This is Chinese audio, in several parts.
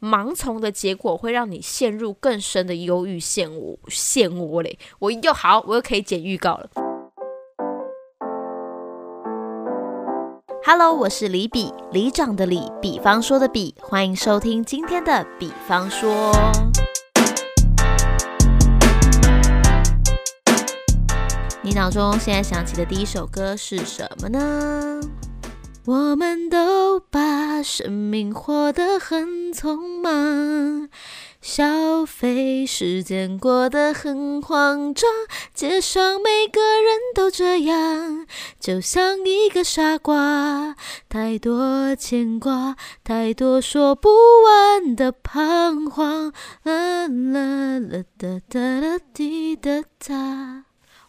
盲从的结果会让你陷入更深的忧郁漩涡漩涡嘞。我又好，我又可以剪预告了。Hello，我是李比，李长的李，比方说的比，欢迎收听今天的比方说。你脑中现在想起的第一首歌是什么呢？我们都把生命活得很匆忙，消费时间过得很慌张，街上每个人都这样，就像一个傻瓜。太多牵挂，太多说不完的彷徨。啦啦啦哒哒啦滴哒哒。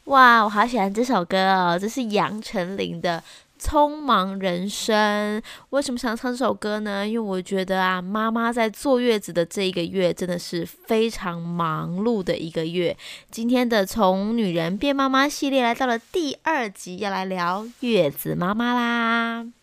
哇，我好喜欢这首歌哦，这是杨丞琳的。匆忙人生，为什么想唱这首歌呢？因为我觉得啊，妈妈在坐月子的这一个月真的是非常忙碌的一个月。今天的从女人变妈妈系列来到了第二集，要来聊月子妈妈啦。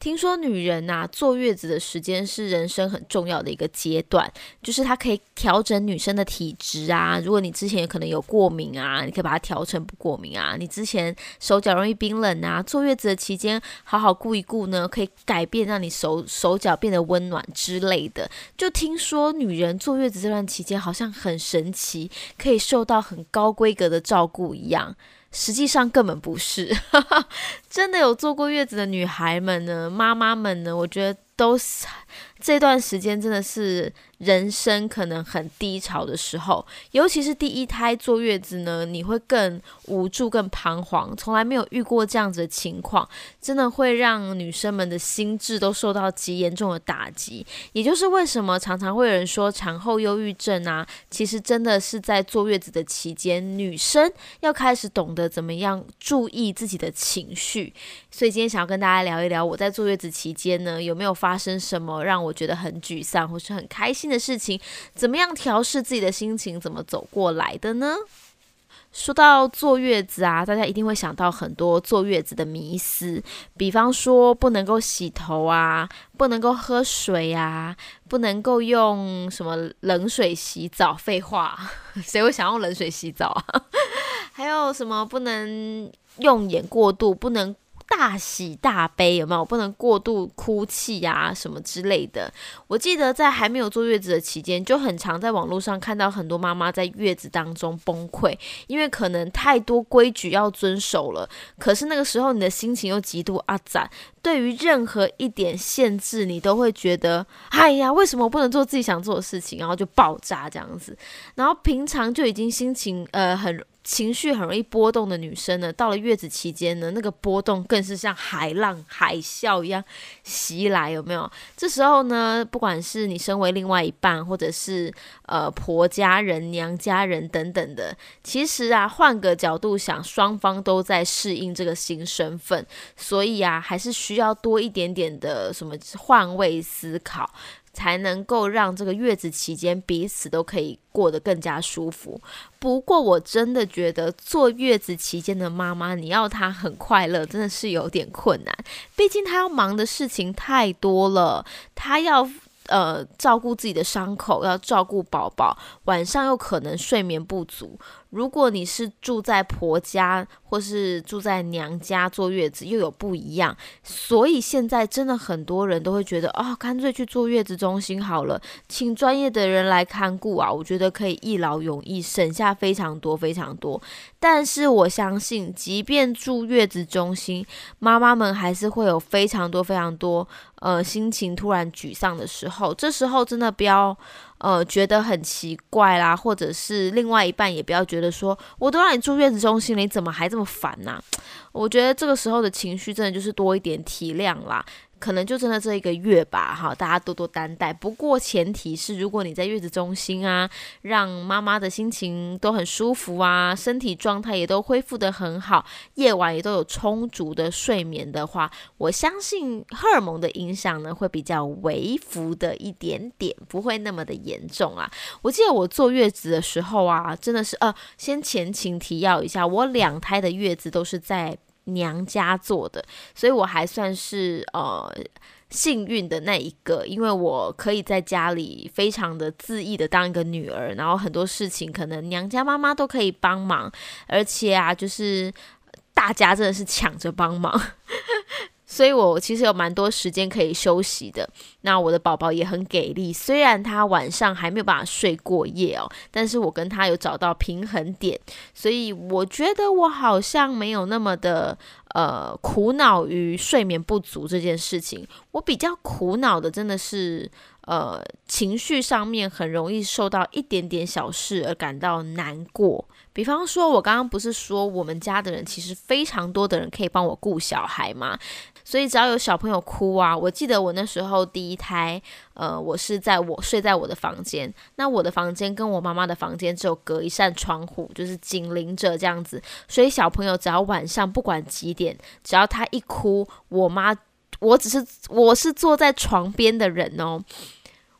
听说女人呐坐月子的时间是人生很重要的一个阶段，就是它可以调整女生的体质啊。如果你之前可能有过敏啊，你可以把它调成不过敏啊。你之前手脚容易冰冷啊，坐月子的期间好好顾一顾呢，可以改变让你手手脚变得温暖之类的。就听说女人坐月子这段期间好像很神奇，可以受到很高规格的照顾一样。实际上根本不是，真的有坐过月子的女孩们呢，妈妈们呢，我觉得都。这段时间真的是人生可能很低潮的时候，尤其是第一胎坐月子呢，你会更无助、更彷徨，从来没有遇过这样子的情况，真的会让女生们的心智都受到极严重的打击。也就是为什么常常会有人说产后忧郁症啊，其实真的是在坐月子的期间，女生要开始懂得怎么样注意自己的情绪。所以今天想要跟大家聊一聊，我在坐月子期间呢，有没有发生什么让我我觉得很沮丧或是很开心的事情？怎么样调试自己的心情？怎么走过来的呢？说到坐月子啊，大家一定会想到很多坐月子的迷思，比方说不能够洗头啊，不能够喝水啊，不能够用什么冷水洗澡。废话，谁会想用冷水洗澡啊？还有什么不能用眼过度，不能。大喜大悲有没有？不能过度哭泣呀，什么之类的。我记得在还没有坐月子的期间，就很常在网络上看到很多妈妈在月子当中崩溃，因为可能太多规矩要遵守了。可是那个时候你的心情又极度阿展，对于任何一点限制，你都会觉得，哎呀，为什么我不能做自己想做的事情？然后就爆炸这样子。然后平常就已经心情呃很。情绪很容易波动的女生呢，到了月子期间呢，那个波动更是像海浪、海啸一样袭来，有没有？这时候呢，不管是你身为另外一半，或者是呃婆家人、娘家人等等的，其实啊，换个角度想，双方都在适应这个新身份，所以啊，还是需要多一点点的什么换位思考。才能够让这个月子期间彼此都可以过得更加舒服。不过，我真的觉得坐月子期间的妈妈，你要她很快乐，真的是有点困难。毕竟她要忙的事情太多了，她要呃照顾自己的伤口，要照顾宝宝，晚上又可能睡眠不足。如果你是住在婆家或是住在娘家坐月子，又有不一样，所以现在真的很多人都会觉得，哦，干脆去坐月子中心好了，请专业的人来看顾啊，我觉得可以一劳永逸，省下非常多非常多。但是我相信，即便住月子中心，妈妈们还是会有非常多非常多，呃，心情突然沮丧的时候，这时候真的不要。呃，觉得很奇怪啦，或者是另外一半也不要觉得说，我都让你住月子中心了，你怎么还这么烦呢？我觉得这个时候的情绪真的就是多一点体谅啦。可能就真的这一个月吧，哈，大家多多担待。不过前提是，如果你在月子中心啊，让妈妈的心情都很舒服啊，身体状态也都恢复得很好，夜晚也都有充足的睡眠的话，我相信荷尔蒙的影响呢会比较微幅的一点点，不会那么的严重啊。我记得我坐月子的时候啊，真的是呃，先前情提要一下，我两胎的月子都是在。娘家做的，所以我还算是呃幸运的那一个，因为我可以在家里非常的恣意的当一个女儿，然后很多事情可能娘家妈妈都可以帮忙，而且啊，就是大家真的是抢着帮忙。所以我其实有蛮多时间可以休息的。那我的宝宝也很给力，虽然他晚上还没有办法睡过夜哦，但是我跟他有找到平衡点，所以我觉得我好像没有那么的呃苦恼于睡眠不足这件事情。我比较苦恼的真的是呃情绪上面很容易受到一点点小事而感到难过。比方说，我刚刚不是说我们家的人其实非常多的人可以帮我顾小孩吗？所以只要有小朋友哭啊，我记得我那时候第一胎，呃，我是在我睡在我的房间，那我的房间跟我妈妈的房间只有隔一扇窗户，就是紧邻着这样子，所以小朋友只要晚上不管几点，只要他一哭，我妈，我只是我是坐在床边的人哦，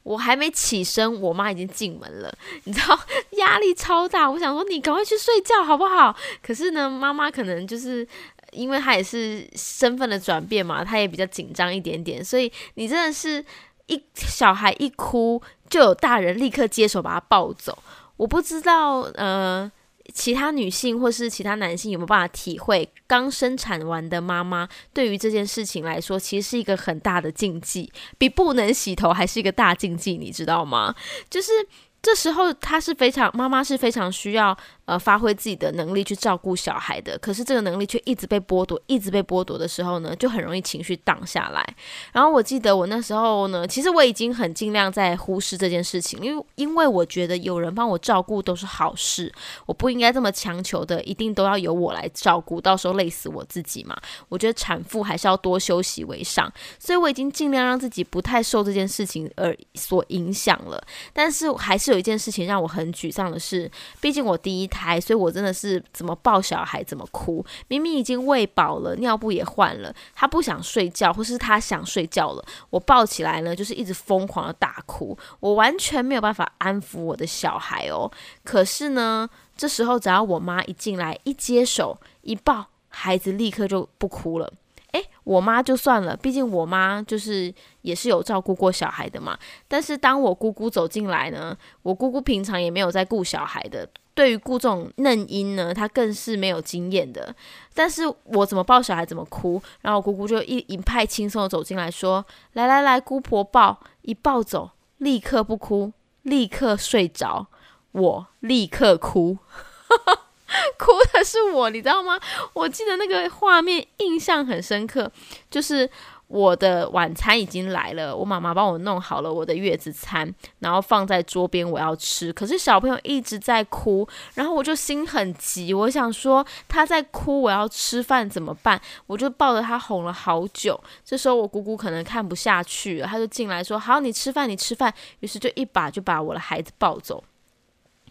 我还没起身，我妈已经进门了，你知道压力超大，我想说你赶快去睡觉好不好？可是呢，妈妈可能就是。因为她也是身份的转变嘛，她也比较紧张一点点，所以你真的是一小孩一哭，就有大人立刻接手把他抱走。我不知道，呃，其他女性或是其他男性有没有办法体会，刚生产完的妈妈对于这件事情来说，其实是一个很大的禁忌，比不能洗头还是一个大禁忌，你知道吗？就是这时候，她是非常妈妈是非常需要。呃，发挥自己的能力去照顾小孩的，可是这个能力却一直被剥夺，一直被剥夺的时候呢，就很容易情绪荡下来。然后我记得我那时候呢，其实我已经很尽量在忽视这件事情，因为因为我觉得有人帮我照顾都是好事，我不应该这么强求的，一定都要由我来照顾，到时候累死我自己嘛。我觉得产妇还是要多休息为上，所以我已经尽量让自己不太受这件事情而所影响了。但是还是有一件事情让我很沮丧的是，毕竟我第一胎。孩，所以我真的是怎么抱小孩怎么哭。明明已经喂饱了，尿布也换了，他不想睡觉，或是他想睡觉了，我抱起来呢，就是一直疯狂的大哭。我完全没有办法安抚我的小孩哦。可是呢，这时候只要我妈一进来，一接手，一抱，孩子立刻就不哭了。诶，我妈就算了，毕竟我妈就是也是有照顾过小孩的嘛。但是当我姑姑走进来呢，我姑姑平常也没有在顾小孩的。对于顾这种嫩婴呢，他更是没有经验的。但是我怎么抱小孩怎么哭，然后我姑姑就一一派轻松的走进来说：“来来来，姑婆抱，一抱走，立刻不哭，立刻睡着。”我立刻哭，哭的是我，你知道吗？我记得那个画面印象很深刻，就是。我的晚餐已经来了，我妈妈帮我弄好了我的月子餐，然后放在桌边，我要吃。可是小朋友一直在哭，然后我就心很急，我想说他在哭，我要吃饭怎么办？我就抱着他哄了好久。这时候我姑姑可能看不下去了，她就进来说：“好，你吃饭，你吃饭。”于是就一把就把我的孩子抱走。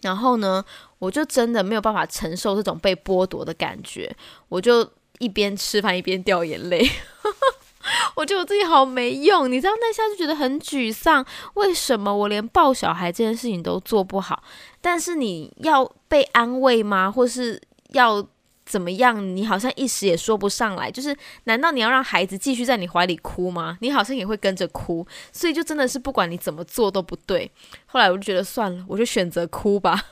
然后呢，我就真的没有办法承受这种被剥夺的感觉，我就一边吃饭一边掉眼泪。我觉得我自己好没用，你知道那下就觉得很沮丧。为什么我连抱小孩这件事情都做不好？但是你要被安慰吗？或是要怎么样？你好像一时也说不上来。就是难道你要让孩子继续在你怀里哭吗？你好像也会跟着哭，所以就真的是不管你怎么做都不对。后来我就觉得算了，我就选择哭吧。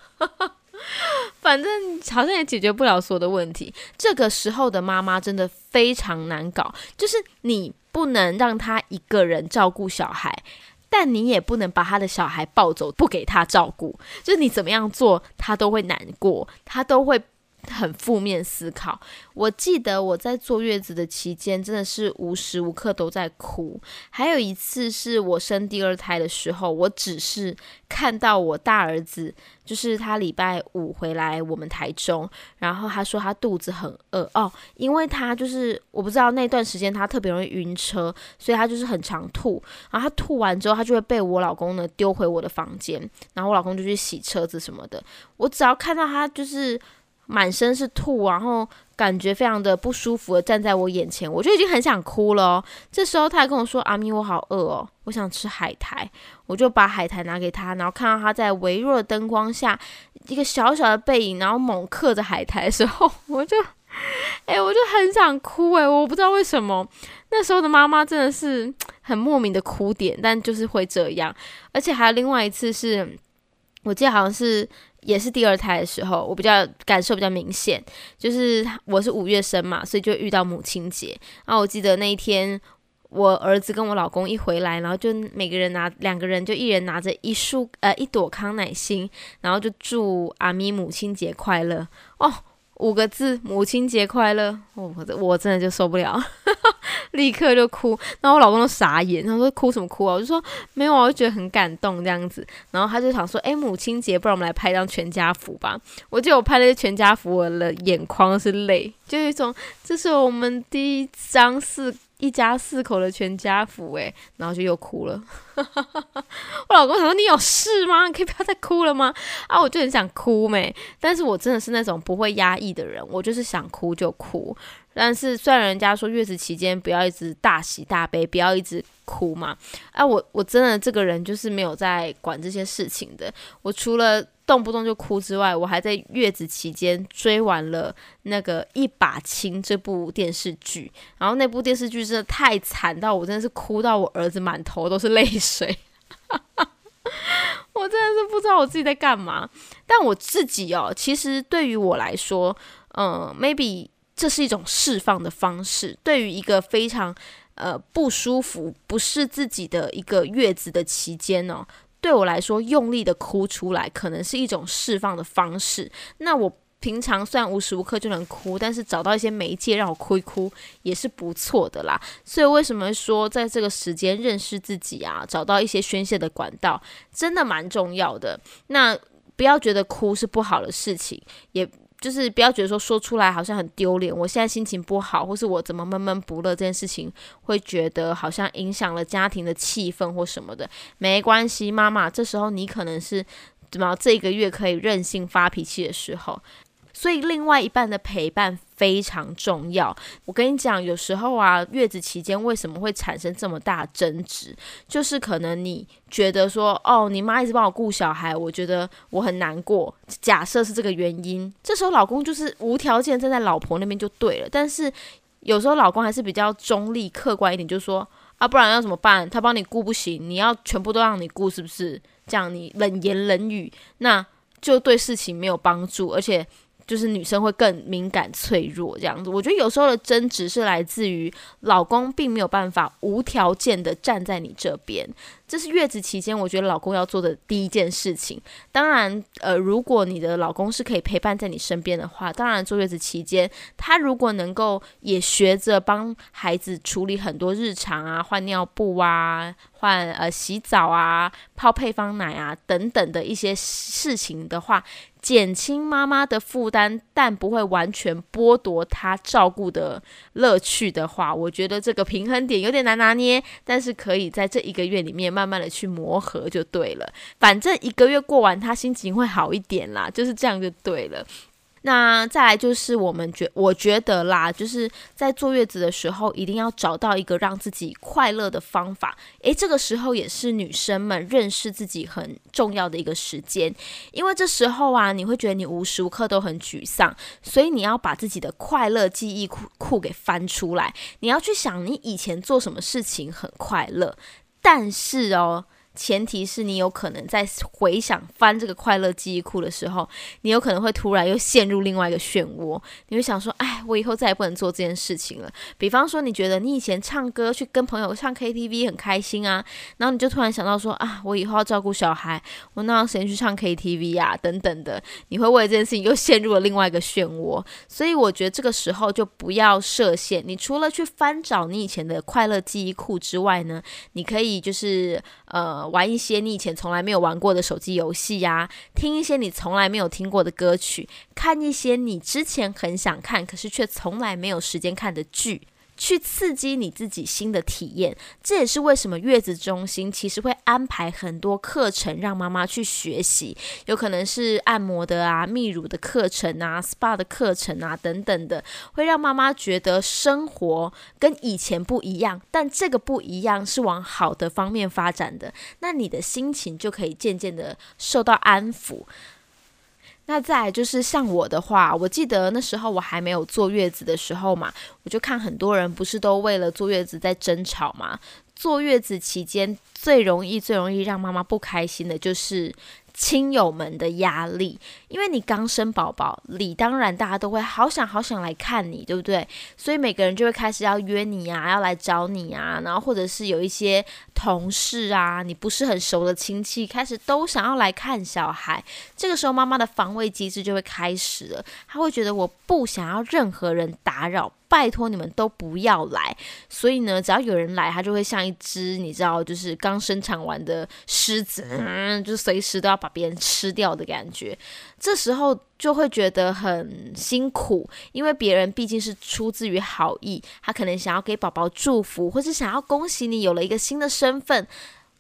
反正好像也解决不了所有的问题。这个时候的妈妈真的非常难搞，就是你不能让她一个人照顾小孩，但你也不能把她的小孩抱走不给她照顾。就是你怎么样做，她都会难过，她都会。很负面思考。我记得我在坐月子的期间，真的是无时无刻都在哭。还有一次是我生第二胎的时候，我只是看到我大儿子，就是他礼拜五回来我们台中，然后他说他肚子很饿哦，因为他就是我不知道那段时间他特别容易晕车，所以他就是很常吐。然后他吐完之后，他就会被我老公呢丢回我的房间，然后我老公就去洗车子什么的。我只要看到他就是。满身是吐，然后感觉非常的不舒服的站在我眼前，我就已经很想哭了。这时候他还跟我说：“阿咪，我好饿哦，我想吃海苔。”我就把海苔拿给他，然后看到他在微弱的灯光下一个小小的背影，然后猛嗑着海苔的时候，我就，哎，我就很想哭哎，我不知道为什么。那时候的妈妈真的是很莫名的哭点，但就是会这样。而且还有另外一次是，我记得好像是也是第二胎的时候，我比较感受比较明显，就是我是五月生嘛，所以就遇到母亲节。然后我记得那一天。我儿子跟我老公一回来，然后就每个人拿两个人，就一人拿着一束呃一朵康乃馨，然后就祝阿咪母亲节快乐哦，五个字母亲节快乐，我我真的就受不了，立刻就哭，然后我老公都傻眼，他说哭什么哭啊？我就说没有啊，我就觉得很感动这样子，然后他就想说，哎，母亲节，不然我们来拍张全家福吧。我记得我拍那些全家福，我的眼眶是泪，就有一种这是我们第一张是。一家四口的全家福，诶，然后就又哭了。我老公想说：“你有事吗？你可以不要再哭了吗？”啊，我就很想哭没，但是我真的是那种不会压抑的人，我就是想哭就哭。但是虽然人家说月子期间不要一直大喜大悲，不要一直哭嘛，啊，我我真的这个人就是没有在管这些事情的。我除了动不动就哭之外，我还在月子期间追完了那个《一把青》这部电视剧，然后那部电视剧真的太惨到我真的是哭到我儿子满头都是泪水，我真的是不知道我自己在干嘛。但我自己哦，其实对于我来说，嗯，maybe 这是一种释放的方式。对于一个非常呃不舒服、不是自己的一个月子的期间呢。对我来说，用力的哭出来可能是一种释放的方式。那我平常虽然无时无刻就能哭，但是找到一些媒介让我哭一哭也是不错的啦。所以为什么说在这个时间认识自己啊，找到一些宣泄的管道，真的蛮重要的。那不要觉得哭是不好的事情，也。就是不要觉得说说出来好像很丢脸，我现在心情不好，或是我怎么闷闷不乐这件事情，会觉得好像影响了家庭的气氛或什么的，没关系，妈妈，这时候你可能是怎么这个月可以任性发脾气的时候。所以，另外一半的陪伴非常重要。我跟你讲，有时候啊，月子期间为什么会产生这么大争执，就是可能你觉得说，哦，你妈一直帮我顾小孩，我觉得我很难过。假设是这个原因，这时候老公就是无条件站在老婆那边就对了。但是有时候老公还是比较中立、客观一点，就说啊，不然要怎么办？他帮你顾不行，你要全部都让你顾，是不是？这样你冷言冷语，那就对事情没有帮助，而且。就是女生会更敏感脆弱这样子，我觉得有时候的争执是来自于老公并没有办法无条件的站在你这边。这是月子期间，我觉得老公要做的第一件事情。当然，呃，如果你的老公是可以陪伴在你身边的话，当然坐月子期间，他如果能够也学着帮孩子处理很多日常啊，换尿布啊，换呃洗澡啊，泡配方奶啊等等的一些事情的话，减轻妈妈的负担，但不会完全剥夺她照顾的乐趣的话，我觉得这个平衡点有点难拿捏，但是可以在这一个月里面。慢慢的去磨合就对了，反正一个月过完，他心情会好一点啦，就是这样就对了。那再来就是我们觉，我觉得啦，就是在坐月子的时候，一定要找到一个让自己快乐的方法。诶，这个时候也是女生们认识自己很重要的一个时间，因为这时候啊，你会觉得你无时无刻都很沮丧，所以你要把自己的快乐记忆库库给翻出来，你要去想你以前做什么事情很快乐。但是哦。前提是你有可能在回想翻这个快乐记忆库的时候，你有可能会突然又陷入另外一个漩涡。你会想说：“哎，我以后再也不能做这件事情了。”比方说，你觉得你以前唱歌去跟朋友唱 KTV 很开心啊，然后你就突然想到说：“啊，我以后要照顾小孩，我哪有时间去唱 KTV 啊？”等等的，你会为这件事情又陷入了另外一个漩涡。所以我觉得这个时候就不要设限。你除了去翻找你以前的快乐记忆库之外呢，你可以就是呃。玩一些你以前从来没有玩过的手机游戏呀，听一些你从来没有听过的歌曲，看一些你之前很想看可是却从来没有时间看的剧。去刺激你自己新的体验，这也是为什么月子中心其实会安排很多课程让妈妈去学习，有可能是按摩的啊、泌乳的课程啊、SPA 的课程啊等等的，会让妈妈觉得生活跟以前不一样，但这个不一样是往好的方面发展的，那你的心情就可以渐渐的受到安抚。那再就是像我的话，我记得那时候我还没有坐月子的时候嘛，我就看很多人不是都为了坐月子在争吵嘛。坐月子期间最容易、最容易让妈妈不开心的就是亲友们的压力，因为你刚生宝宝，理当然大家都会好想好想来看你，对不对？所以每个人就会开始要约你啊，要来找你啊，然后或者是有一些同事啊，你不是很熟的亲戚，开始都想要来看小孩。这个时候，妈妈的防卫机制就会开始了，她会觉得我不想要任何人打扰。拜托你们都不要来，所以呢，只要有人来，他就会像一只你知道，就是刚生产完的狮子，嗯，就随时都要把别人吃掉的感觉。这时候就会觉得很辛苦，因为别人毕竟是出自于好意，他可能想要给宝宝祝福，或是想要恭喜你有了一个新的身份，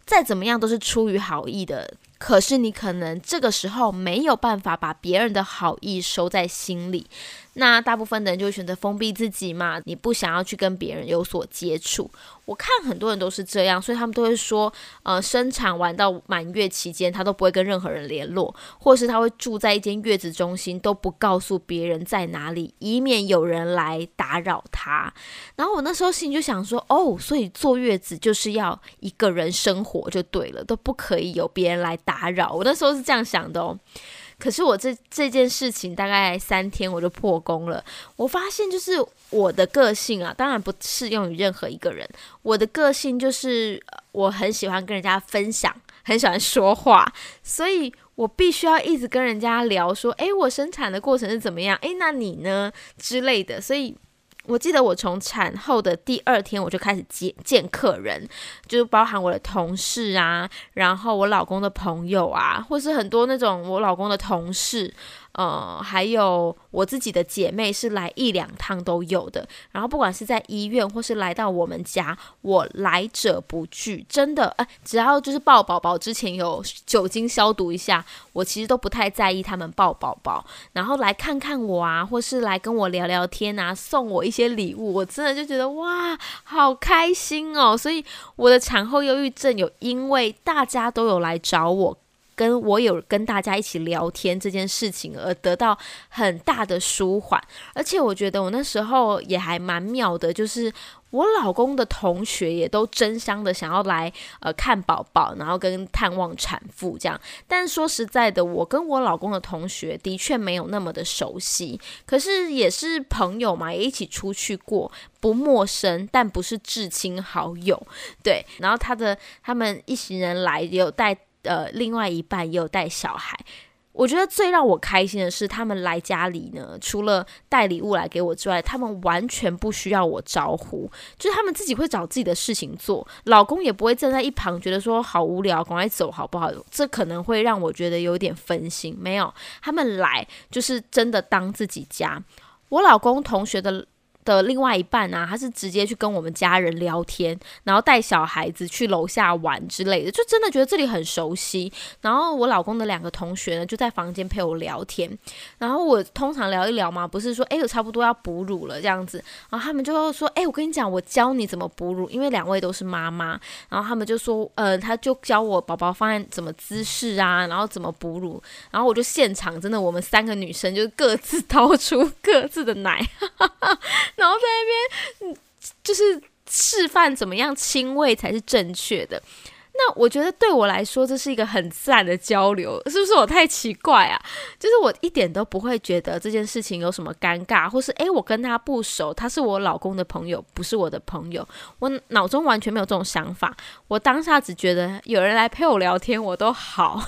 再怎么样都是出于好意的。可是你可能这个时候没有办法把别人的好意收在心里。那大部分的人就会选择封闭自己嘛，你不想要去跟别人有所接触。我看很多人都是这样，所以他们都会说，呃，生产完到满月期间，他都不会跟任何人联络，或是他会住在一间月子中心，都不告诉别人在哪里，以免有人来打扰他。然后我那时候心里就想说，哦，所以坐月子就是要一个人生活就对了，都不可以有别人来打扰。我那时候是这样想的哦。可是我这这件事情大概三天我就破功了。我发现就是我的个性啊，当然不适用于任何一个人。我的个性就是我很喜欢跟人家分享，很喜欢说话，所以我必须要一直跟人家聊说，诶，我生产的过程是怎么样？诶，那你呢之类的。所以。我记得我从产后的第二天我就开始见见客人，就是包含我的同事啊，然后我老公的朋友啊，或是很多那种我老公的同事。呃，还有我自己的姐妹是来一两趟都有的，然后不管是在医院或是来到我们家，我来者不拒，真的，哎，只要就是抱宝宝之前有酒精消毒一下，我其实都不太在意他们抱宝宝，然后来看看我啊，或是来跟我聊聊天啊，送我一些礼物，我真的就觉得哇，好开心哦，所以我的产后忧郁症有因为大家都有来找我。跟我有跟大家一起聊天这件事情而得到很大的舒缓，而且我觉得我那时候也还蛮妙的，就是我老公的同学也都争相的想要来呃看宝宝，然后跟探望产妇这样。但说实在的，我跟我老公的同学的确没有那么的熟悉，可是也是朋友嘛，也一起出去过，不陌生，但不是至亲好友。对，然后他的他们一行人来也有带。呃，另外一半也有带小孩。我觉得最让我开心的是，他们来家里呢，除了带礼物来给我之外，他们完全不需要我招呼，就是他们自己会找自己的事情做。老公也不会站在一旁，觉得说好无聊，赶快走好不好？这可能会让我觉得有点分心。没有，他们来就是真的当自己家。我老公同学的。的另外一半啊，他是直接去跟我们家人聊天，然后带小孩子去楼下玩之类的，就真的觉得这里很熟悉。然后我老公的两个同学呢，就在房间陪我聊天。然后我通常聊一聊嘛，不是说哎，我差不多要哺乳了这样子，然后他们就说哎，我跟你讲，我教你怎么哺乳，因为两位都是妈妈。然后他们就说，呃，他就教我宝宝放在怎么姿势啊，然后怎么哺乳。然后我就现场真的，我们三个女生就各自掏出 各自的奶。然后在那边，就是示范怎么样亲喂才是正确的。那我觉得对我来说，这是一个很自然的交流，是不是我太奇怪啊？就是我一点都不会觉得这件事情有什么尴尬，或是诶，我跟他不熟，他是我老公的朋友，不是我的朋友，我脑中完全没有这种想法。我当下只觉得有人来陪我聊天，我都好，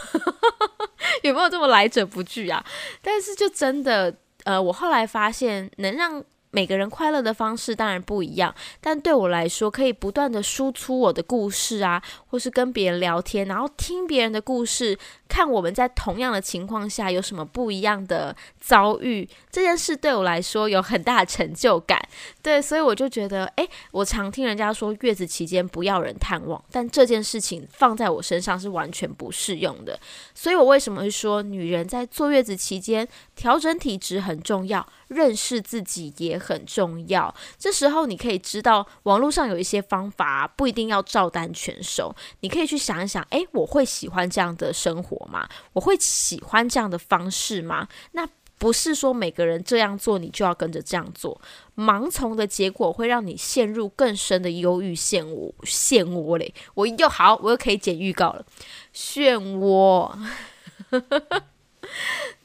有没有这么来者不拒啊？但是就真的，呃，我后来发现能让。每个人快乐的方式当然不一样，但对我来说，可以不断的输出我的故事啊，或是跟别人聊天，然后听别人的故事，看我们在同样的情况下有什么不一样的遭遇，这件事对我来说有很大的成就感。对，所以我就觉得，诶，我常听人家说月子期间不要人探望，但这件事情放在我身上是完全不适用的。所以我为什么会说，女人在坐月子期间调整体质很重要？认识自己也很重要。这时候你可以知道，网络上有一些方法，不一定要照单全收。你可以去想一想，诶，我会喜欢这样的生活我吗？我会喜欢这样的方式吗？那不是说每个人这样做你就要跟着这样做。盲从的结果会让你陷入更深的忧郁漩涡，漩涡嘞！我又好，我又可以剪预告了，漩涡。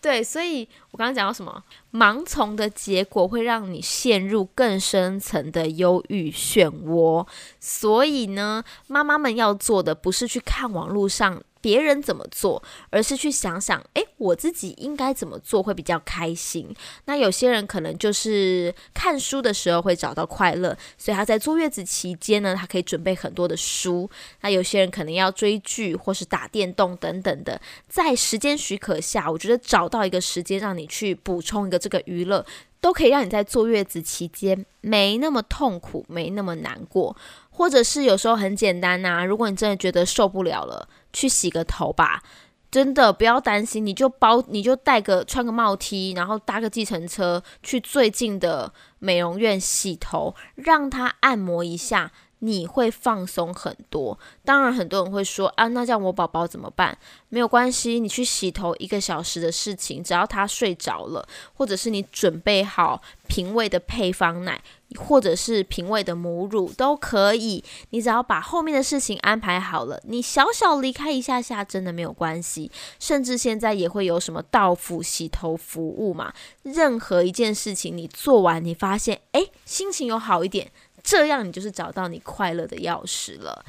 对，所以我刚刚讲到什么？盲从的结果会让你陷入更深层的忧郁漩涡。所以呢，妈妈们要做的不是去看网络上。别人怎么做，而是去想想，诶，我自己应该怎么做会比较开心。那有些人可能就是看书的时候会找到快乐，所以他在坐月子期间呢，他可以准备很多的书。那有些人可能要追剧或是打电动等等的，在时间许可下，我觉得找到一个时间让你去补充一个这个娱乐，都可以让你在坐月子期间没那么痛苦，没那么难过。或者是有时候很简单呐，如果你真的觉得受不了了。去洗个头吧，真的不要担心，你就包，你就带个穿个帽 T，然后搭个计程车去最近的美容院洗头，让他按摩一下，你会放松很多。当然，很多人会说啊，那这样我宝宝怎么办？没有关系，你去洗头一个小时的事情，只要他睡着了，或者是你准备好平胃的配方奶。或者是平胃的母乳都可以，你只要把后面的事情安排好了，你小小离开一下下，真的没有关系。甚至现在也会有什么到府洗头服务嘛？任何一件事情你做完，你发现诶，心情有好一点，这样你就是找到你快乐的钥匙了。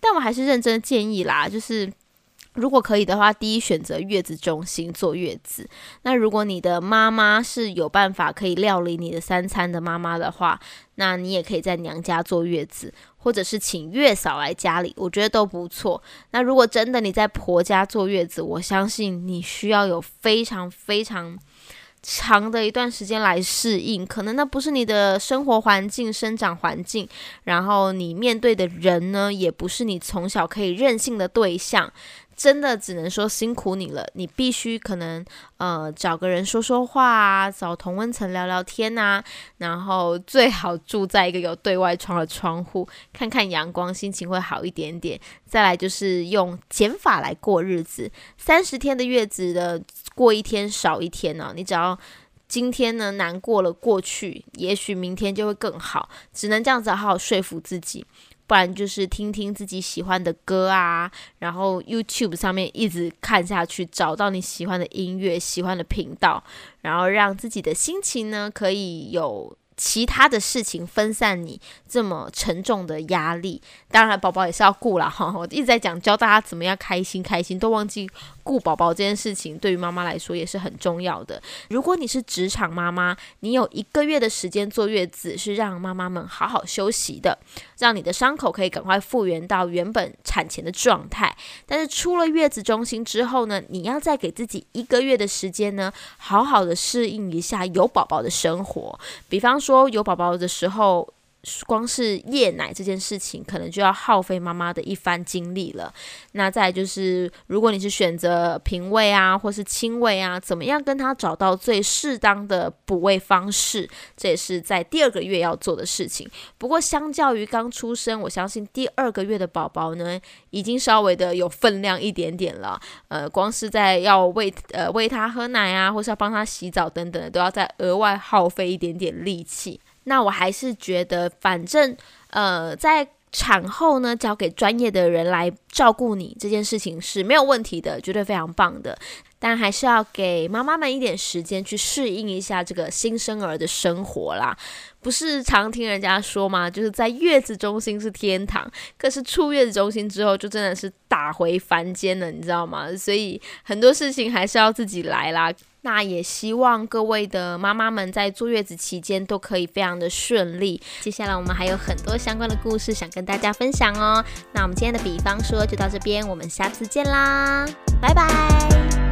但我还是认真建议啦，就是。如果可以的话，第一选择月子中心坐月子。那如果你的妈妈是有办法可以料理你的三餐的妈妈的话，那你也可以在娘家坐月子，或者是请月嫂来家里，我觉得都不错。那如果真的你在婆家坐月子，我相信你需要有非常非常长的一段时间来适应，可能那不是你的生活环境、生长环境，然后你面对的人呢，也不是你从小可以任性的对象。真的只能说辛苦你了，你必须可能呃找个人说说话啊，找同温层聊聊天呐，然后最好住在一个有对外窗的窗户，看看阳光，心情会好一点点。再来就是用减法来过日子，三十天的月子的过一天少一天呢，你只要今天呢难过了过去，也许明天就会更好，只能这样子好好说服自己。不然就是听听自己喜欢的歌啊，然后 YouTube 上面一直看下去，找到你喜欢的音乐、喜欢的频道，然后让自己的心情呢可以有。其他的事情分散你这么沉重的压力，当然宝宝也是要顾了哈。我一直在讲教大家怎么样开心开心，都忘记顾宝宝这件事情，对于妈妈来说也是很重要的。如果你是职场妈妈，你有一个月的时间坐月子，是让妈妈们好好休息的，让你的伤口可以赶快复原到原本产前的状态。但是出了月子中心之后呢，你要再给自己一个月的时间呢，好好的适应一下有宝宝的生活，比方说。说有宝宝的时候，光是夜奶这件事情，可能就要耗费妈妈的一番精力了。那再就是，如果你是选择平喂啊，或是亲喂啊，怎么样跟他找到最适当的补喂方式，这也是在第二个月要做的事情。不过，相较于刚出生，我相信第二个月的宝宝呢，已经稍微的有分量一点点了。呃，光是在要喂呃喂他喝奶啊，或是要帮他洗澡等等的，都要再额外耗费一点点力气。那我还是觉得，反正呃，在产后呢，交给专业的人来照顾你这件事情是没有问题的，绝对非常棒的。但还是要给妈妈们一点时间去适应一下这个新生儿的生活啦。不是常听人家说吗？就是在月子中心是天堂，可是出月子中心之后就真的是打回凡间了，你知道吗？所以很多事情还是要自己来啦。那也希望各位的妈妈们在坐月子期间都可以非常的顺利。接下来我们还有很多相关的故事想跟大家分享哦。那我们今天的比方说就到这边，我们下次见啦，拜拜。